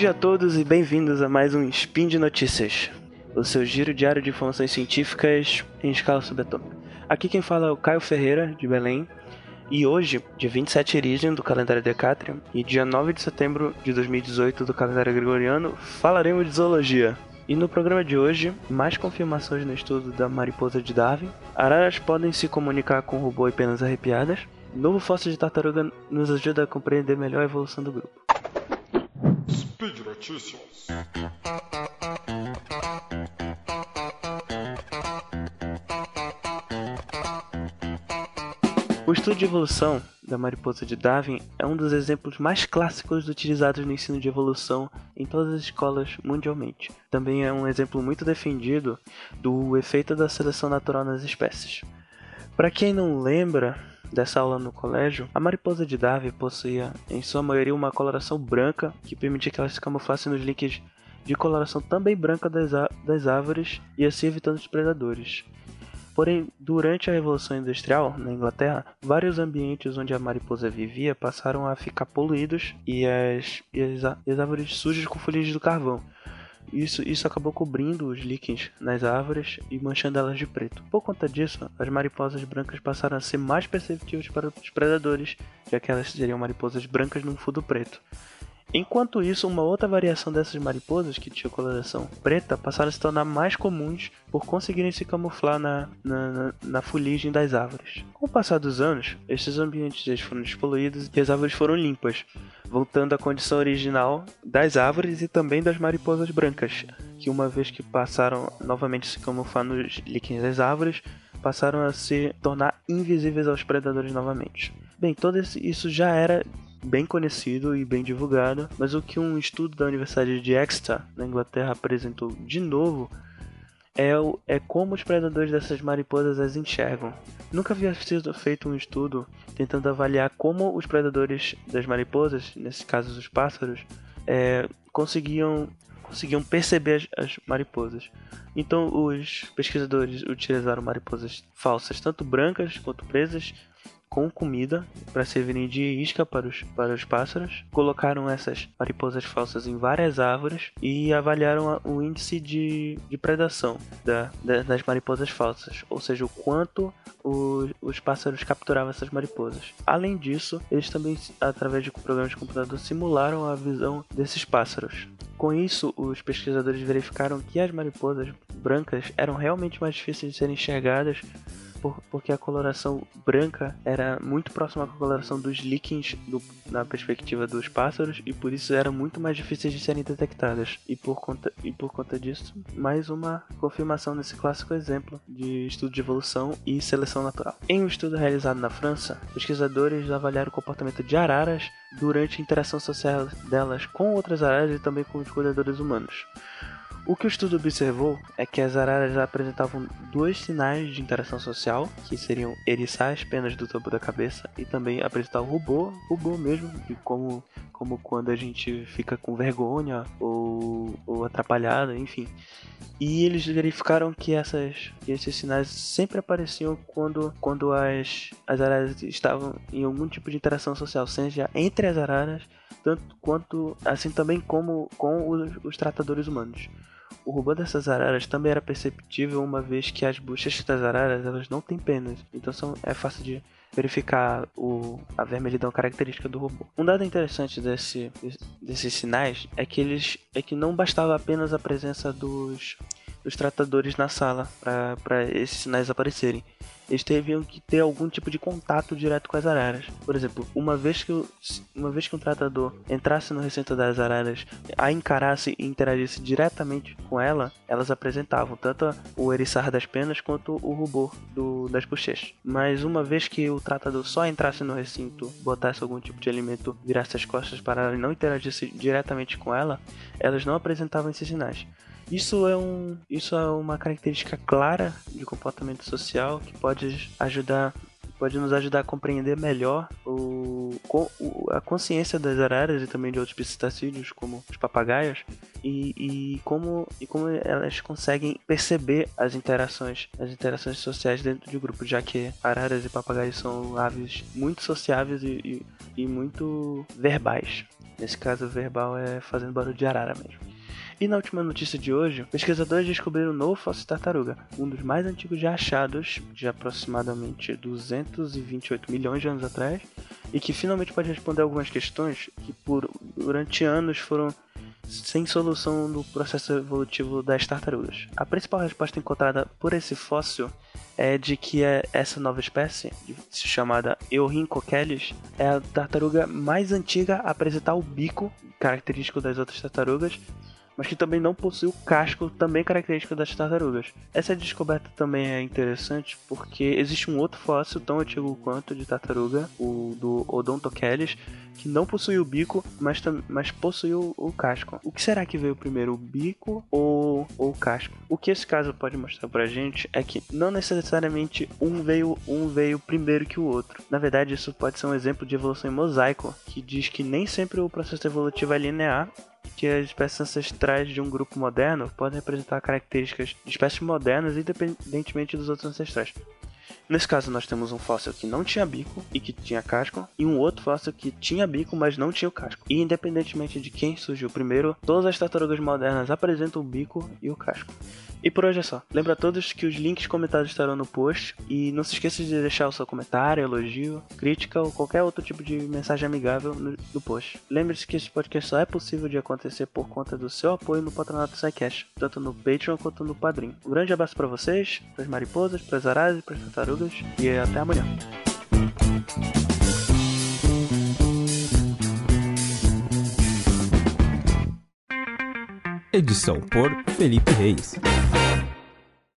dia a todos e bem-vindos a mais um Spin de Notícias, o seu giro diário de informações científicas em escala subatômica. Aqui quem fala é o Caio Ferreira, de Belém, e hoje, dia 27 Iridium do calendário Decatrium e dia 9 de setembro de 2018 do calendário Gregoriano, falaremos de zoologia. E no programa de hoje, mais confirmações no estudo da mariposa de Darwin, araras podem se comunicar com robô e penas arrepiadas, novo fóssil de tartaruga nos ajuda a compreender melhor a evolução do grupo. Speed Notícias. O estudo de evolução da mariposa de Darwin é um dos exemplos mais clássicos utilizados no ensino de evolução em todas as escolas mundialmente. Também é um exemplo muito defendido do efeito da seleção natural nas espécies. Para quem não lembra dessa aula no colégio, a mariposa de Darwin possuía em sua maioria uma coloração branca que permitia que ela se camuflasse nos links de coloração também branca das, das árvores e assim evitando os predadores. Porém, durante a Revolução Industrial na Inglaterra, vários ambientes onde a mariposa vivia passaram a ficar poluídos e as, e as, as árvores sujas com folhas do carvão. Isso, isso acabou cobrindo os líquens nas árvores e manchando elas de preto. Por conta disso, as mariposas brancas passaram a ser mais perceptíveis para os predadores, já que elas seriam mariposas brancas num fundo preto. Enquanto isso, uma outra variação dessas mariposas, que tinha coloração preta, passaram a se tornar mais comuns por conseguirem se camuflar na, na, na, na fuligem das árvores. Com o passar dos anos, esses ambientes foram despoluídos e as árvores foram limpas, voltando à condição original das árvores e também das mariposas brancas, que uma vez que passaram novamente a se camuflar nos líquens das árvores, passaram a se tornar invisíveis aos predadores novamente. Bem, todo isso já era bem conhecido e bem divulgado, mas o que um estudo da Universidade de Exeter, na Inglaterra, apresentou de novo é, o, é como os predadores dessas mariposas as enxergam. Nunca havia sido feito um estudo tentando avaliar como os predadores das mariposas, nesse caso os pássaros, é, conseguiam, conseguiam perceber as, as mariposas. Então os pesquisadores utilizaram mariposas falsas, tanto brancas quanto presas, com comida para servirem de isca para os, para os pássaros. Colocaram essas mariposas falsas em várias árvores e avaliaram o índice de, de predação da, da, das mariposas falsas, ou seja, o quanto os, os pássaros capturavam essas mariposas. Além disso, eles também, através de programas de computador, simularam a visão desses pássaros. Com isso, os pesquisadores verificaram que as mariposas brancas eram realmente mais difíceis de serem enxergadas por, porque a coloração branca era muito próxima à coloração dos líquens do, na perspectiva dos pássaros e por isso eram muito mais difíceis de serem detectadas. E por conta, e por conta disso, mais uma confirmação nesse clássico exemplo de estudo de evolução e seleção natural. Em um estudo realizado na França, pesquisadores avaliaram o comportamento de araras durante a interação social delas com outras araras e também com os cuidadores humanos. O que o estudo observou é que as araras apresentavam dois sinais de interação social, que seriam eriçar as penas do topo da cabeça e também apresentar o rubor, rubor mesmo, como, como quando a gente fica com vergonha ou, ou atrapalhado, enfim. E eles verificaram que, essas, que esses sinais sempre apareciam quando, quando as, as araras estavam em algum tipo de interação social, seja entre as araras, tanto quanto assim também como com os, os tratadores humanos. O rubor dessas araras também era perceptível uma vez que as bochechas das araras elas não têm penas, então são, é fácil de verificar o, a vermelhidão característica do robô. Um dado interessante desse, desses sinais é que eles é que não bastava apenas a presença dos, dos tratadores na sala para esses sinais aparecerem eles teriam que ter algum tipo de contato direto com as araras. Por exemplo, uma vez que, uma vez que um tratador entrasse no recinto das araras, a encarasse e interagisse diretamente com ela, elas apresentavam tanto o eriçar das penas quanto o rubor do, das bochechas. Mas uma vez que o tratador só entrasse no recinto, botasse algum tipo de alimento, virasse as costas para ela e não interagisse diretamente com ela, elas não apresentavam esses sinais. Isso é, um, isso é uma característica clara de comportamento social que pode ajudar pode nos ajudar a compreender melhor o, a consciência das araras e também de outros psitacídeos, como os papagaios, e, e, como, e como elas conseguem perceber as interações, as interações sociais dentro de grupo, já que araras e papagaios são aves muito sociáveis e, e, e muito verbais. Nesse caso, verbal é fazendo barulho de arara mesmo. E na última notícia de hoje, pesquisadores descobriram um novo fóssil tartaruga, um dos mais antigos já achados, de aproximadamente 228 milhões de anos atrás, e que finalmente pode responder algumas questões que por durante anos foram sem solução no processo evolutivo das tartarugas. A principal resposta encontrada por esse fóssil é de que é essa nova espécie, chamada Eurincochelis, é a tartaruga mais antiga a apresentar o bico característico das outras tartarugas mas que também não possui o casco também característico das tartarugas. Essa descoberta também é interessante porque existe um outro fóssil tão antigo quanto de tartaruga, o do Odontocheles, que não possui o bico, mas, mas possui o, o, casco. O que será que veio primeiro, o bico ou, ou o casco? O que esse caso pode mostrar pra gente é que não necessariamente um veio, um veio primeiro que o outro. Na verdade, isso pode ser um exemplo de evolução em mosaico, que diz que nem sempre o processo evolutivo é linear que as espécies ancestrais de um grupo moderno podem representar características de espécies modernas independentemente dos outros ancestrais. Nesse caso, nós temos um fóssil que não tinha bico e que tinha casco, e um outro fóssil que tinha bico, mas não tinha o casco. E independentemente de quem surgiu primeiro, todas as tartarugas modernas apresentam o bico e o casco. E por hoje é só. Lembra a todos que os links comentados estarão no post e não se esqueça de deixar o seu comentário, elogio, crítica ou qualquer outro tipo de mensagem amigável no, no post. Lembre-se que esse podcast só é possível de acontecer por conta do seu apoio no patronato do SciCast, tanto no Patreon quanto no Padrim. Um grande abraço para vocês, para as mariposas, para as araras e para as tartarugas e até amanhã. Edição por Felipe Reis.